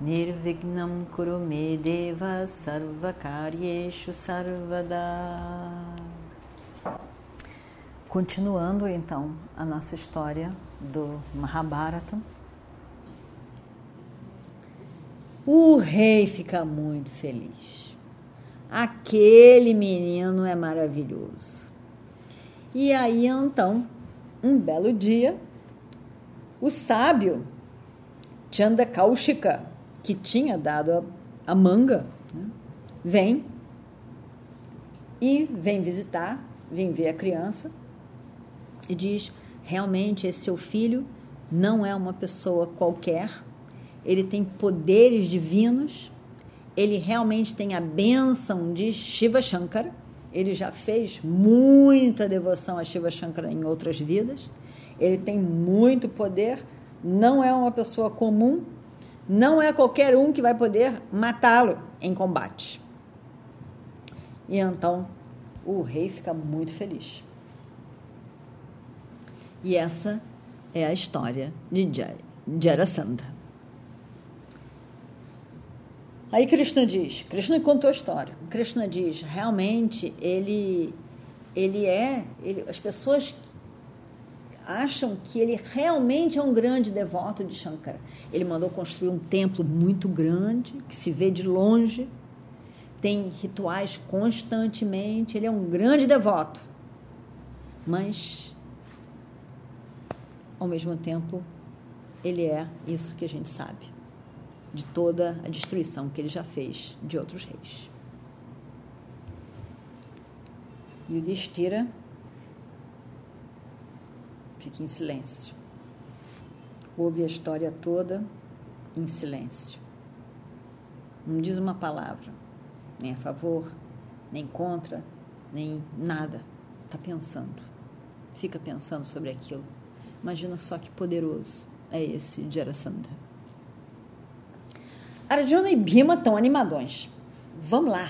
Nirvignam Kurume Deva Sarvakaryeshu Sarvada Continuando então a nossa história do Mahabharata. O rei fica muito feliz. Aquele menino é maravilhoso. E aí então, um belo dia, o sábio Chandakaushika, que tinha dado a, a manga, né, vem e vem visitar, vem ver a criança e diz: realmente esse seu filho não é uma pessoa qualquer, ele tem poderes divinos, ele realmente tem a bênção de Shiva Shankara, ele já fez muita devoção a Shiva Shankara em outras vidas, ele tem muito poder, não é uma pessoa comum, não é qualquer um que vai poder matá-lo em combate. E então o rei fica muito feliz. E essa é a história de Jarasandha. Aí Krishna diz, Krishna contou a história. Krishna diz, realmente ele ele é, ele, as pessoas acham que ele realmente é um grande devoto de Shankara. Ele mandou construir um templo muito grande, que se vê de longe, tem rituais constantemente, ele é um grande devoto. Mas ao mesmo tempo, ele é isso que a gente sabe, de toda a destruição que ele já fez de outros reis. E o Destira fica em silêncio. Ouve a história toda em silêncio. Não diz uma palavra, nem a favor, nem contra, nem nada. Está pensando. Fica pensando sobre aquilo. Imagina só que poderoso é esse Jarasandha. Arjuna e Bhima estão animadões. Vamos lá,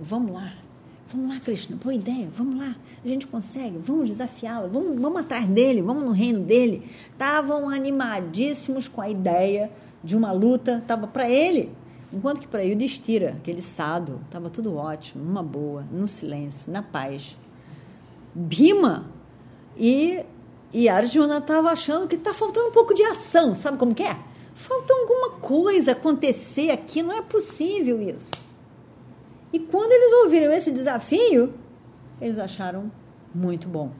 vamos lá, vamos lá, Krishna, boa ideia, vamos lá, a gente consegue, vamos desafiá-lo, vamos, vamos atrás dele, vamos no reino dele. Estavam animadíssimos com a ideia de uma luta, estava para ele, enquanto que para Yudhishthira, aquele sado, estava tudo ótimo, numa boa, no silêncio, na paz. Bhima e e Arjuna estava achando que está faltando um pouco de ação, sabe como que é? Falta alguma coisa acontecer aqui, não é possível isso. E quando eles ouviram esse desafio, eles acharam muito bom.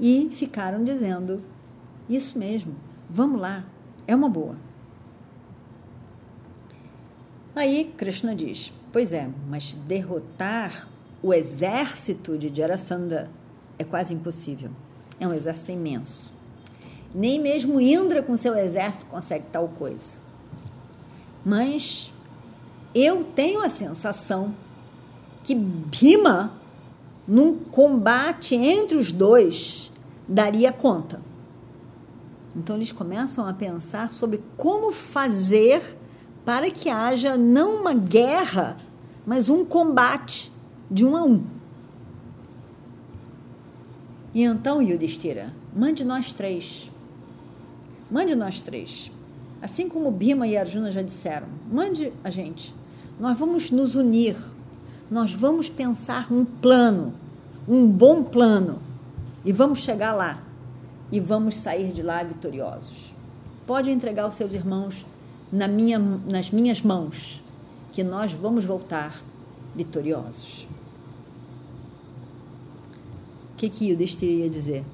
E ficaram dizendo: Isso mesmo, vamos lá, é uma boa. Aí Krishna diz: Pois é, mas derrotar o exército de Jarasandha é quase impossível. É um exército imenso. Nem mesmo Indra com seu exército consegue tal coisa. Mas eu tenho a sensação que Bhima, num combate entre os dois, daria conta. Então eles começam a pensar sobre como fazer para que haja não uma guerra, mas um combate de um a um. E então, Yudhishthira, mande nós três. Mande nós três. Assim como Bima e Arjuna já disseram, mande a gente. Nós vamos nos unir. Nós vamos pensar um plano, um bom plano. E vamos chegar lá. E vamos sair de lá vitoriosos. Pode entregar os seus irmãos na minha, nas minhas mãos, que nós vamos voltar vitoriosos que, que Yudhishthira ia dizer?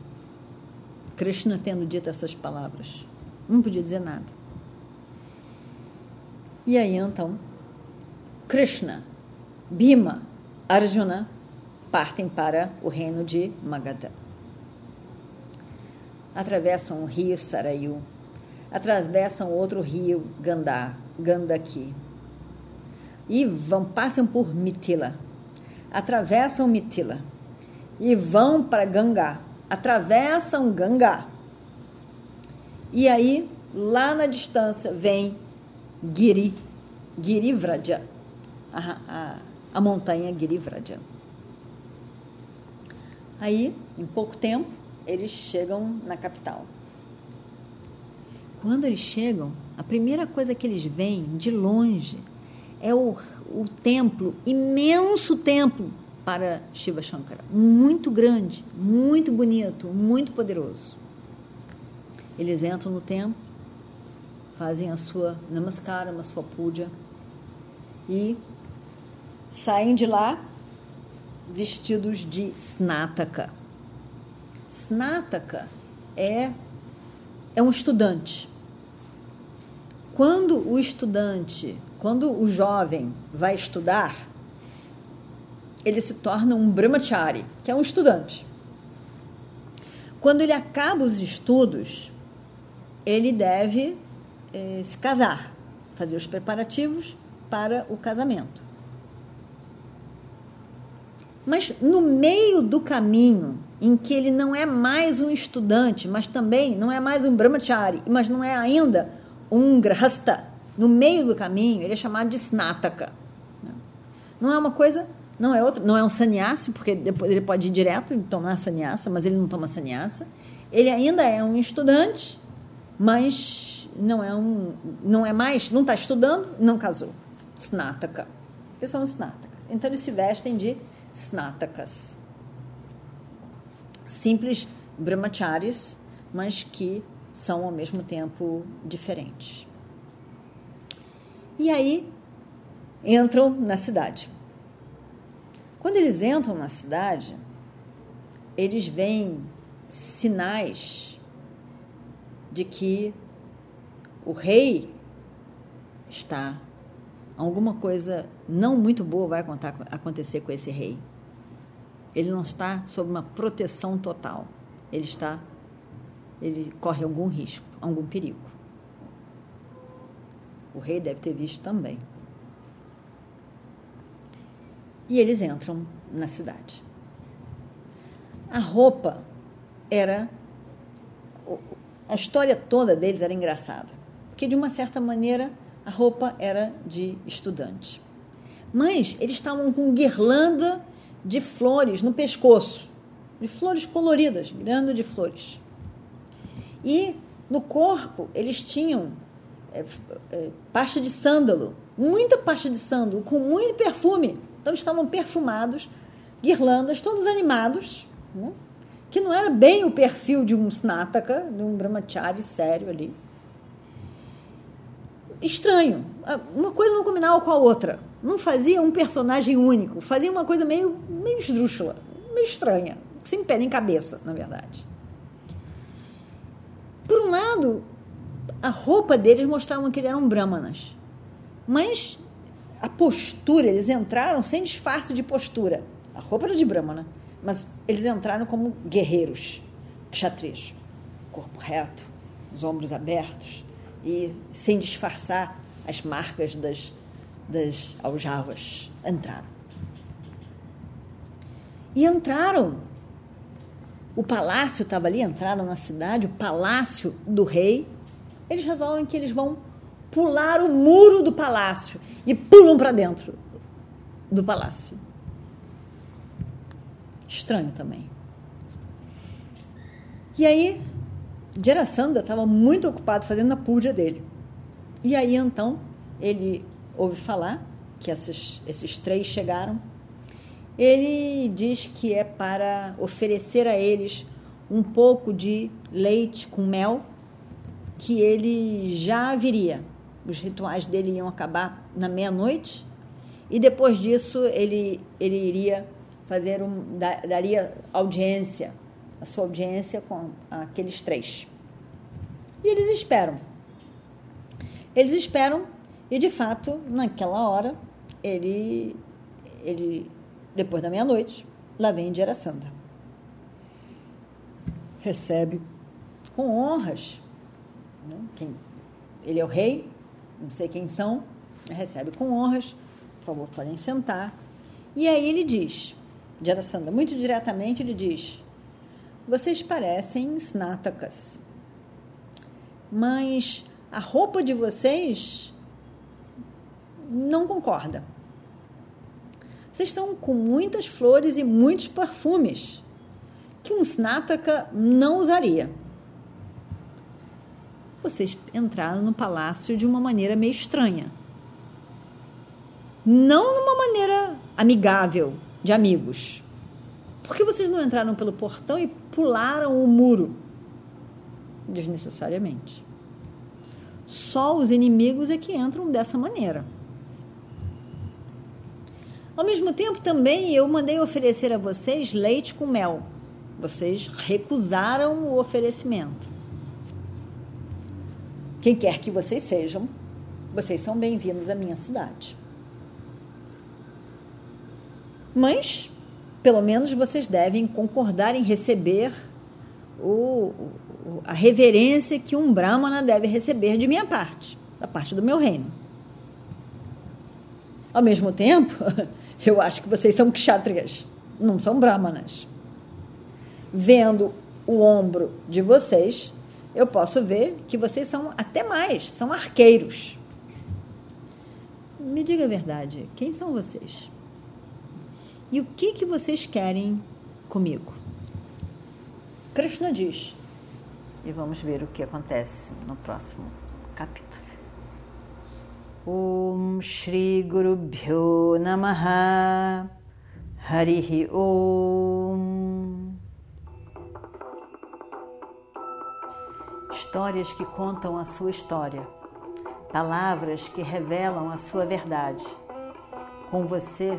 Krishna tendo dito essas palavras. Não podia dizer nada. E aí então, Krishna, Bhima, Arjuna partem para o reino de Magadha. Atravessam o rio Sarayu, atravessam outro rio Gandhar, Gandaki. e vão passam por Mitila, atravessam Mitila e vão para Gangá, atravessam Gangá. E aí, lá na distância, vem Giri, Girivraja, a, a montanha Girivraja. Aí, em pouco tempo, eles chegam na capital. Quando eles chegam, a primeira coisa que eles veem de longe é o, o templo, imenso templo para Shiva Shankara, muito grande, muito bonito, muito poderoso. Eles entram no templo, fazem a sua namaskara, a sua puja e saem de lá vestidos de snataka. Snataka é, é um estudante. Quando o estudante, quando o jovem vai estudar, ele se torna um brahmachari, que é um estudante. Quando ele acaba os estudos, ele deve eh, se casar, fazer os preparativos para o casamento. Mas no meio do caminho, em que ele não é mais um estudante, mas também não é mais um brahmachari, mas não é ainda um grasta, no meio do caminho, ele é chamado de snataka. Não é uma coisa, não é outra, não é um sannyasi, porque depois ele pode ir direto e tomar sannyasa, mas ele não toma sannyasa. Ele ainda é um estudante, mas não é um, não é mais, não está estudando, não casou. Snataka. Porque são snatakas. Então eles se vestem de snatakas. Simples brahmacharis, mas que são ao mesmo tempo diferentes. E aí entram na cidade. Quando eles entram na cidade, eles veem sinais de que o rei está alguma coisa não muito boa vai acontecer com esse rei. Ele não está sob uma proteção total. Ele está ele corre algum risco, algum perigo. O rei deve ter visto também. E eles entram na cidade. A roupa era a história toda deles era engraçada, porque de uma certa maneira a roupa era de estudante. Mas eles estavam com guirlanda de flores no pescoço, de flores coloridas, guirlanda de flores. E no corpo eles tinham é, é, pasta de sândalo, muita pasta de sândalo, com muito perfume. Então estavam perfumados, guirlandas, todos animados, né? que não era bem o perfil de um snataka, de um brahmachari sério ali estranho. Uma coisa não combinava com a outra. Não fazia um personagem único. Fazia uma coisa meio, meio esdrúxula, meio estranha. Sem pé nem cabeça, na verdade. Por um lado, a roupa deles mostrava que eles eram brahmanas. Mas a postura, eles entraram sem disfarce de postura. A roupa era de brahmana, mas eles entraram como guerreiros, kshatriyas. Corpo reto, os ombros abertos, e, sem disfarçar as marcas das, das aljavas, entraram. E entraram. O palácio estava ali, entraram na cidade, o palácio do rei. Eles resolvem que eles vão pular o muro do palácio e pulam para dentro do palácio. Estranho também. E aí Jarasandha estava muito ocupado fazendo a puja dele. E aí então ele ouve falar que esses, esses três chegaram. Ele diz que é para oferecer a eles um pouco de leite com mel, que ele já viria. Os rituais dele iam acabar na meia-noite e depois disso ele, ele iria fazer um, daria audiência a sua audiência com aqueles três. E eles esperam. Eles esperam e, de fato, naquela hora, ele, ele depois da meia-noite, lá vem Santa. Recebe com honras. Né? Quem, ele é o rei, não sei quem são, recebe com honras Por favor, podem sentar. E aí ele diz, Jarasandha, muito diretamente ele diz: Vocês parecem snatakas, mas a roupa de vocês não concorda. Vocês estão com muitas flores e muitos perfumes que um snataka não usaria. Vocês entraram no palácio de uma maneira meio estranha. Não numa maneira amigável, de amigos. Por que vocês não entraram pelo portão e pularam o muro? Desnecessariamente. Só os inimigos é que entram dessa maneira. Ao mesmo tempo, também eu mandei oferecer a vocês leite com mel. Vocês recusaram o oferecimento. Quem quer que vocês sejam, vocês são bem-vindos à minha cidade. Mas, pelo menos, vocês devem concordar em receber o, a reverência que um Brahmana deve receber de minha parte, da parte do meu reino. Ao mesmo tempo, eu acho que vocês são kshatriyas, não são brahmanas. Vendo o ombro de vocês, eu posso ver que vocês são até mais, são arqueiros. Me diga a verdade, quem são vocês? E o que, que vocês querem comigo? Krishna diz. E vamos ver o que acontece no próximo capítulo. Om Shri Guru Bhyo Namaha Harihi Om Histórias que contam a sua história, palavras que revelam a sua verdade. Com você,